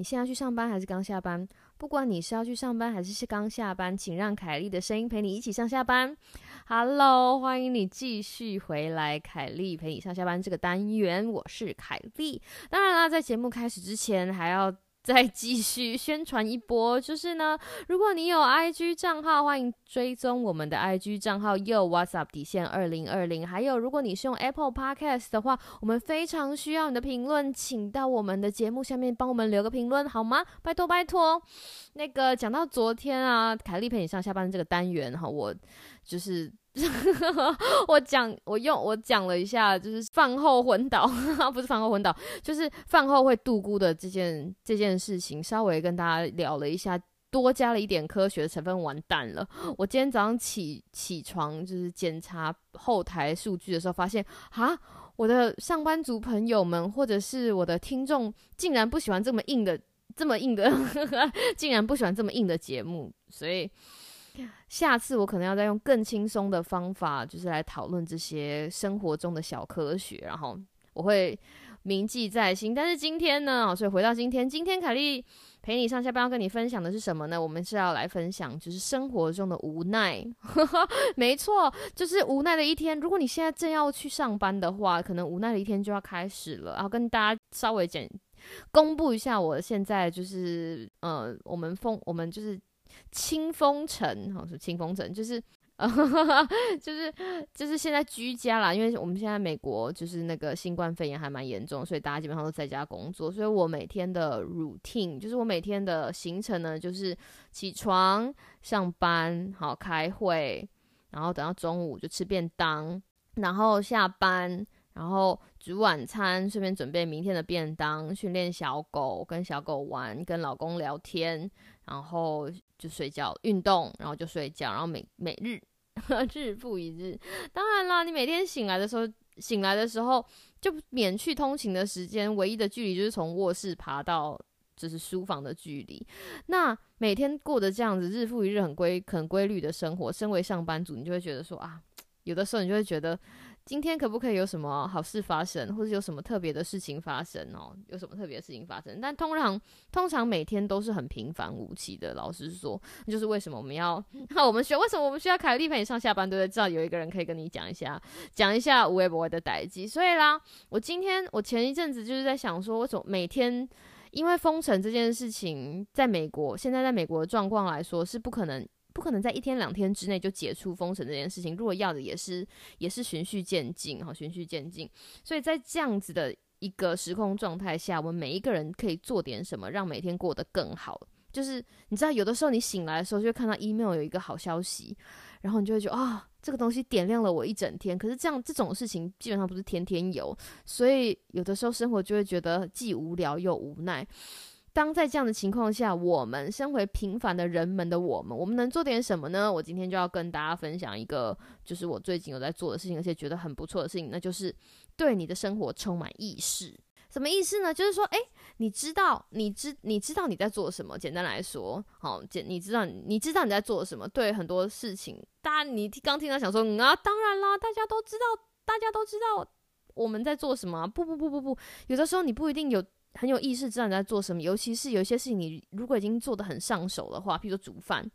你现在去上班还是刚下班？不管你是要去上班还是是刚下班，请让凯莉的声音陪你一起上下班。Hello，欢迎你继续回来，凯莉陪你上下班这个单元，我是凯莉。当然啦，在节目开始之前，还要。再继续宣传一波，就是呢，如果你有 IG 账号，欢迎追踪我们的 IG 账号，Yo WhatsApp 底线二零二零。还有，如果你是用 Apple Podcast 的话，我们非常需要你的评论，请到我们的节目下面帮我们留个评论好吗？拜托拜托。那个讲到昨天啊，凯莉陪你上下班这个单元哈，我就是。我讲，我用我讲了一下，就是饭后昏倒，不是饭后昏倒，就是饭后会度孤的这件这件事情，稍微跟大家聊了一下，多加了一点科学成分，完蛋了。我今天早上起起床，就是检查后台数据的时候，发现啊，我的上班族朋友们或者是我的听众，竟然不喜欢这么硬的，这么硬的，竟然不喜欢这么硬的节目，所以。下次我可能要再用更轻松的方法，就是来讨论这些生活中的小科学，然后我会铭记在心。但是今天呢，所以回到今天，今天凯莉陪你上下班要跟你分享的是什么呢？我们是要来分享就是生活中的无奈，没错，就是无奈的一天。如果你现在正要去上班的话，可能无奈的一天就要开始了。然后跟大家稍微简公布一下，我现在就是呃，我们封我们就是。清风城，好是清风城，就是，就是就是现在居家啦，因为我们现在美国就是那个新冠肺炎还蛮严重，所以大家基本上都在家工作，所以我每天的 routine 就是我每天的行程呢，就是起床上班，好开会，然后等到中午就吃便当，然后下班，然后煮晚餐，顺便准备明天的便当，训练小狗，跟小狗玩，跟老公聊天。然后就睡觉，运动，然后就睡觉，然后每每日 日复一日。当然啦，你每天醒来的时候，醒来的时候就免去通勤的时间，唯一的距离就是从卧室爬到就是书房的距离。那每天过的这样子日复一日很规很规律的生活，身为上班族，你就会觉得说啊，有的时候你就会觉得。今天可不可以有什么好事发生，或者有什么特别的事情发生哦？有什么特别的事情发生？但通常通常每天都是很平凡无奇的。老实说，就是为什么我们要 那我们需要为什么我们需要凯丽陪你上下班，对不对？至少有一个人可以跟你讲一下，讲一下无微不微的代际。所以啦，我今天我前一阵子就是在想说，为什么每天因为封城这件事情，在美国现在在美国的状况来说是不可能。不可能在一天两天之内就解除封城这件事情。如果要的也是也是循序渐进，哈，循序渐进。所以在这样子的一个时空状态下，我们每一个人可以做点什么，让每天过得更好。就是你知道，有的时候你醒来的时候，就会看到 email 有一个好消息，然后你就会觉得啊，这个东西点亮了我一整天。可是这样这种事情基本上不是天天有，所以有的时候生活就会觉得既无聊又无奈。当在这样的情况下，我们身为平凡的人们的我们，我们能做点什么呢？我今天就要跟大家分享一个，就是我最近有在做的事情，而且觉得很不错的事情，那就是对你的生活充满意识。什么意思呢？就是说，诶，你知道，你知，你知道你在做什么。简单来说，好，简，你知道，你知道你在做什么。对很多事情，大家你刚听到想说，嗯啊，当然啦，大家都知道，大家都知道我们在做什么。不不不不不，有的时候你不一定有。很有意识，知道你在做什么。尤其是有些事情，你如果已经做的很上手的话，譬如说煮饭，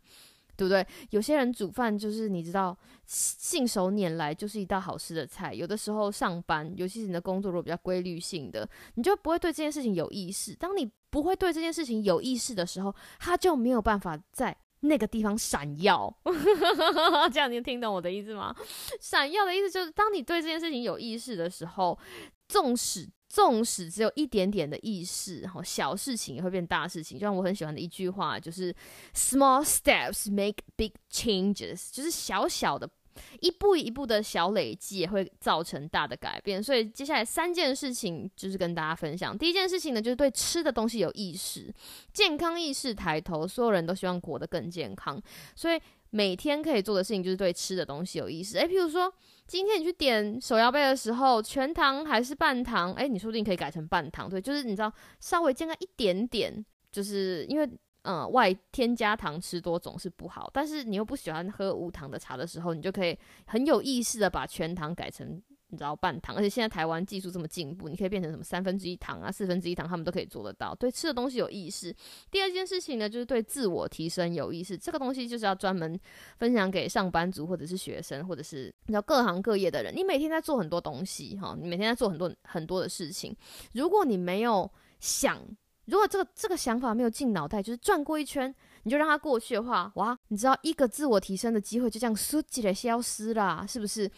对不对？有些人煮饭就是你知道信手拈来就是一道好吃的菜。有的时候上班，尤其是你的工作如果比较规律性的，你就不会对这件事情有意识。当你不会对这件事情有意识的时候，他就没有办法在那个地方闪耀。这样你听懂我的意思吗？闪耀的意思就是，当你对这件事情有意识的时候，纵使。纵使只有一点点的意识，哈，小事情也会变大事情。就像我很喜欢的一句话，就是 “small steps make big changes”，就是小小的一步一步的小累积也会造成大的改变。所以接下来三件事情就是跟大家分享。第一件事情呢，就是对吃的东西有意识，健康意识抬头，所有人都希望活得更健康，所以每天可以做的事情就是对吃的东西有意思。诶，譬如说今天你去点手摇杯的时候，全糖还是半糖？诶，你说不定可以改成半糖，对，就是你知道稍微健康一点点，就是因为。嗯，外添加糖吃多总是不好，但是你又不喜欢喝无糖的茶的时候，你就可以很有意识的把全糖改成你知道半糖，而且现在台湾技术这么进步，你可以变成什么三分之一糖啊、四分之一糖，他们都可以做得到。对吃的东西有意识。第二件事情呢，就是对自我提升有意识。这个东西就是要专门分享给上班族或者是学生，或者是你知道各行各业的人。你每天在做很多东西哈，你每天在做很多很多的事情，如果你没有想。如果这个这个想法没有进脑袋，就是转过一圈，你就让它过去的话，哇，你知道一个自我提升的机会就这样倏地的消失啦，是不是？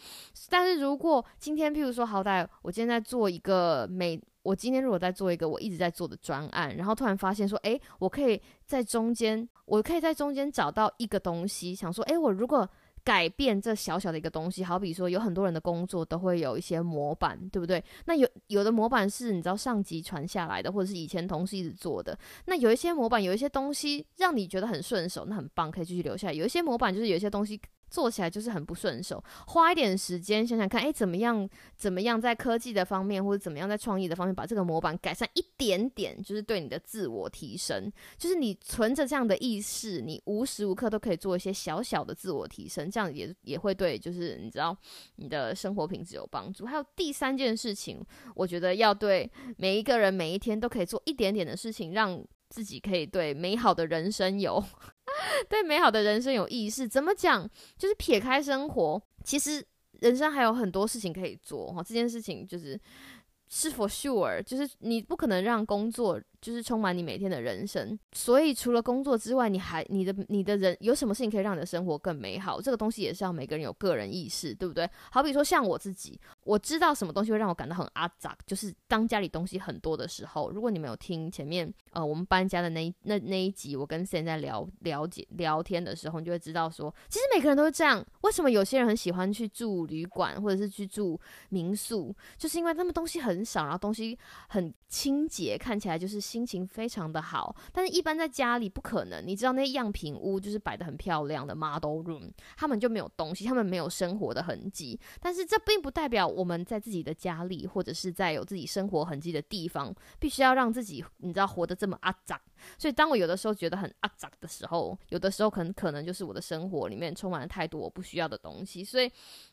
但是如果今天，譬如说，好歹我今天在做一个每，我今天如果在做一个我一直在做的专案，然后突然发现说，诶，我可以在中间，我可以在中间找到一个东西，想说，诶，我如果。改变这小小的一个东西，好比说，有很多人的工作都会有一些模板，对不对？那有有的模板是你知道上级传下来的，或者是以前同事一直做的。那有一些模板，有一些东西让你觉得很顺手，那很棒，可以继续留下来。有一些模板就是有一些东西。做起来就是很不顺手，花一点时间想想看，哎，怎么样？怎么样在科技的方面，或者怎么样在创意的方面，把这个模板改善一点点，就是对你的自我提升。就是你存着这样的意识，你无时无刻都可以做一些小小的自我提升，这样也也会对，就是你知道你的生活品质有帮助。还有第三件事情，我觉得要对每一个人每一天都可以做一点点的事情，让自己可以对美好的人生有。对美好的人生有意识，怎么讲？就是撇开生活，其实人生还有很多事情可以做哈。这件事情就是是否 sure，就是你不可能让工作。就是充满你每天的人生，所以除了工作之外，你还你的你的人有什么事情可以让你的生活更美好？这个东西也是要每个人有个人意识，对不对？好比说像我自己，我知道什么东西会让我感到很阿杂，就是当家里东西很多的时候。如果你没有听前面呃我们搬家的那那那一集，我跟森在聊了解聊天的时候，你就会知道说，其实每个人都是这样。为什么有些人很喜欢去住旅馆或者是去住民宿？就是因为他们东西很少，然后东西很清洁，看起来就是。心情非常的好，但是一般在家里不可能。你知道那些样品屋就是摆的很漂亮的 model room，他们就没有东西，他们没有生活的痕迹。但是这并不代表我们在自己的家里或者是在有自己生活痕迹的地方，必须要让自己你知道活得这么阿杂。所以当我有的时候觉得很阿杂的时候，有的时候可能可能就是我的生活里面充满了太多我不需要的东西，所以。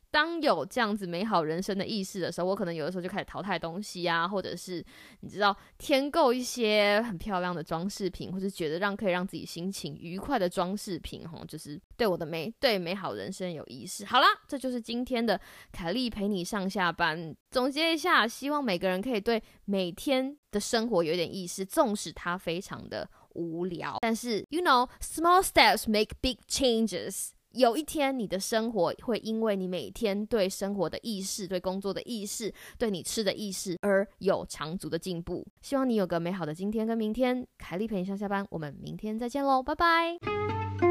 当有这样子美好人生的意识的时候，我可能有的时候就开始淘汰东西啊，或者是你知道添购一些很漂亮的装饰品，或者觉得让可以让自己心情愉快的装饰品，哈，就是对我的美对美好人生有意识。好啦，这就是今天的凯莉陪你上下班。总结一下，希望每个人可以对每天的生活有点意识，纵使它非常的无聊，但是 you know small steps make big changes。有一天，你的生活会因为你每天对生活的意识、对工作的意识、对你吃的意识而有长足的进步。希望你有个美好的今天跟明天。凯莉陪你上下班，我们明天再见喽，拜拜。